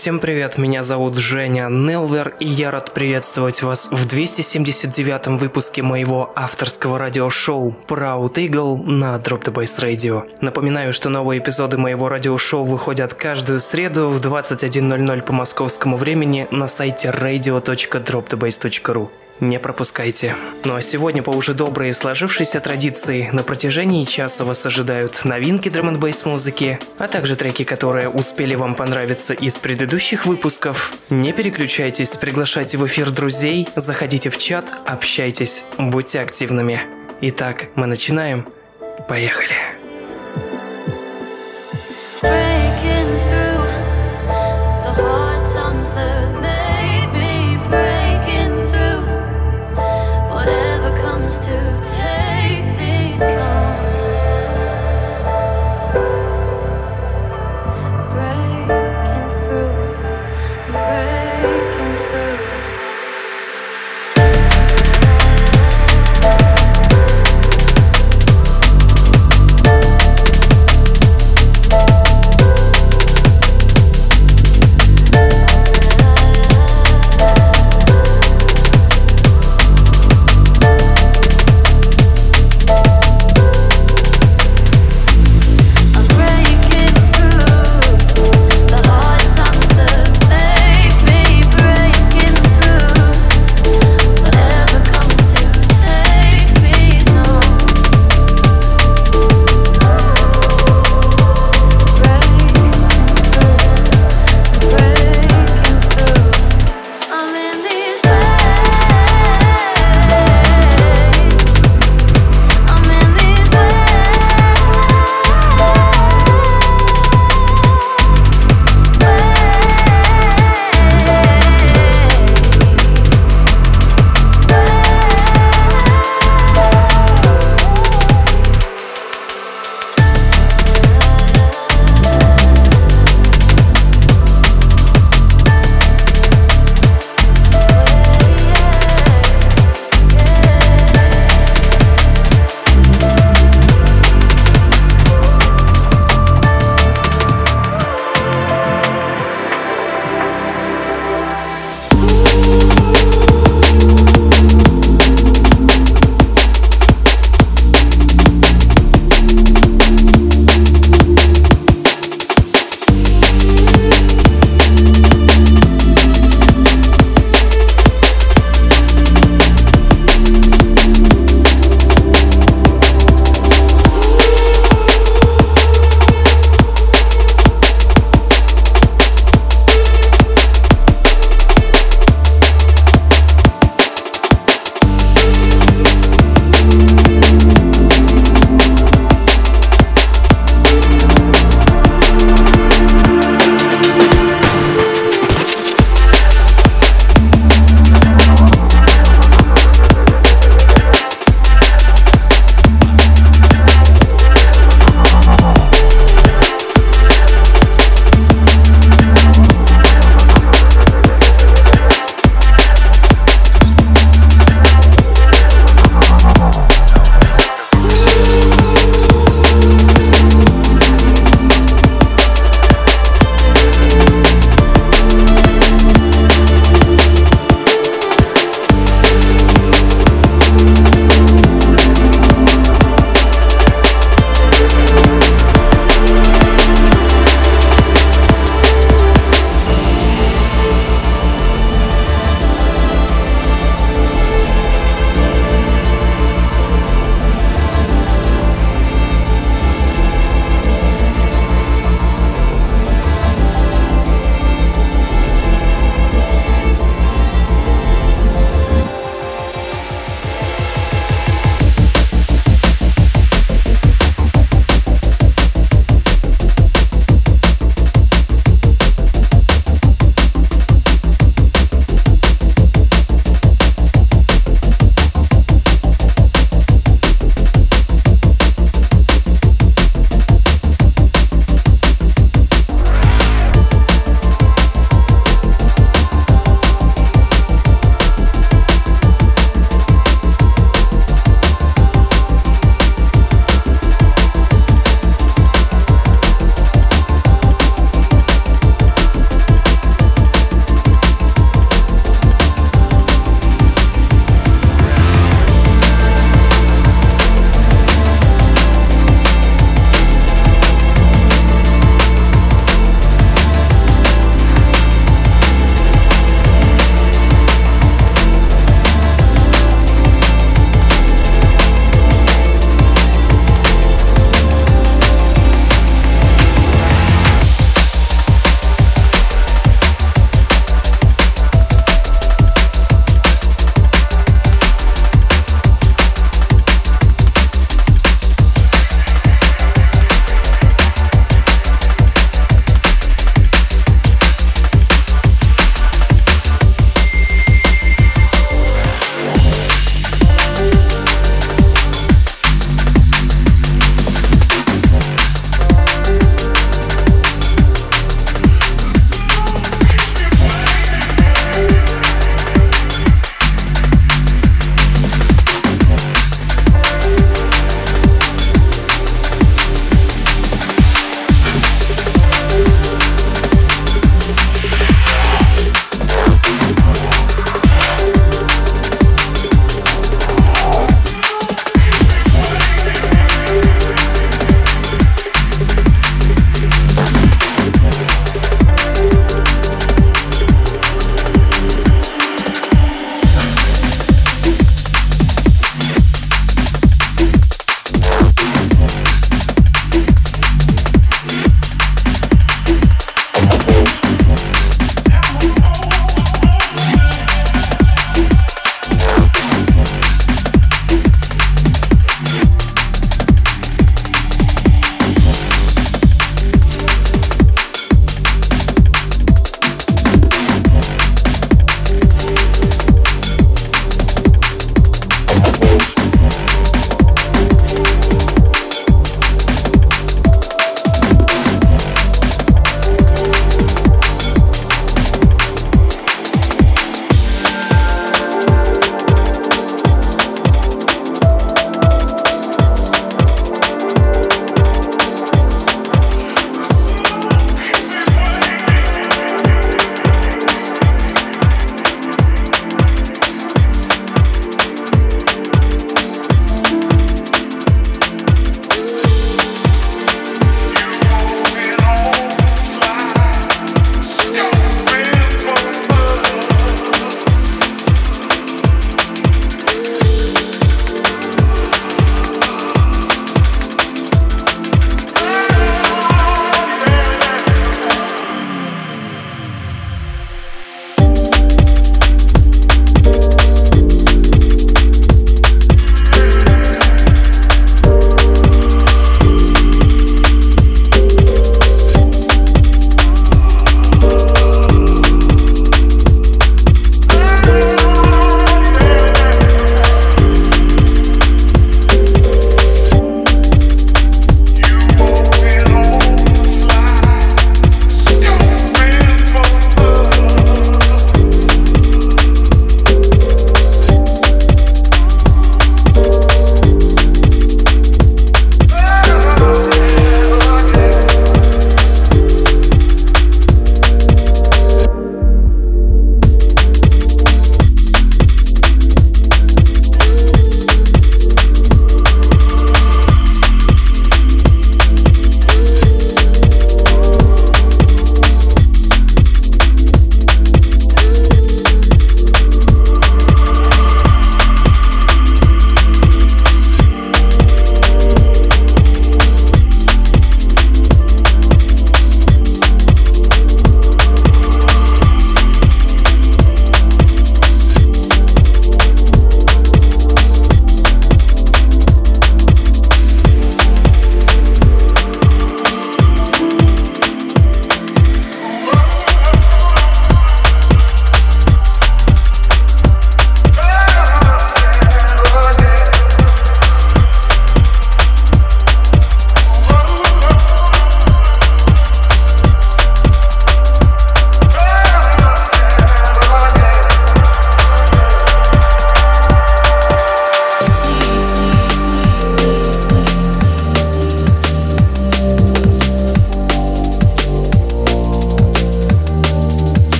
Всем привет, меня зовут Женя Нелвер, и я рад приветствовать вас в 279-м выпуске моего авторского радиошоу Proud Eagle на Drop the Bass Radio. Напоминаю, что новые эпизоды моего радиошоу выходят каждую среду в 21.00 по московскому времени на сайте radio.dropthebase.ru. Не пропускайте. Ну а сегодня по уже доброй сложившейся традиции на протяжении часа вас ожидают новинки драм н музыки, а также треки, которые успели вам понравиться из предыдущих выпусков. Не переключайтесь, приглашайте в эфир друзей, заходите в чат, общайтесь, будьте активными. Итак, мы начинаем. Поехали. Breaking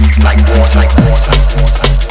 like water, like water, like water.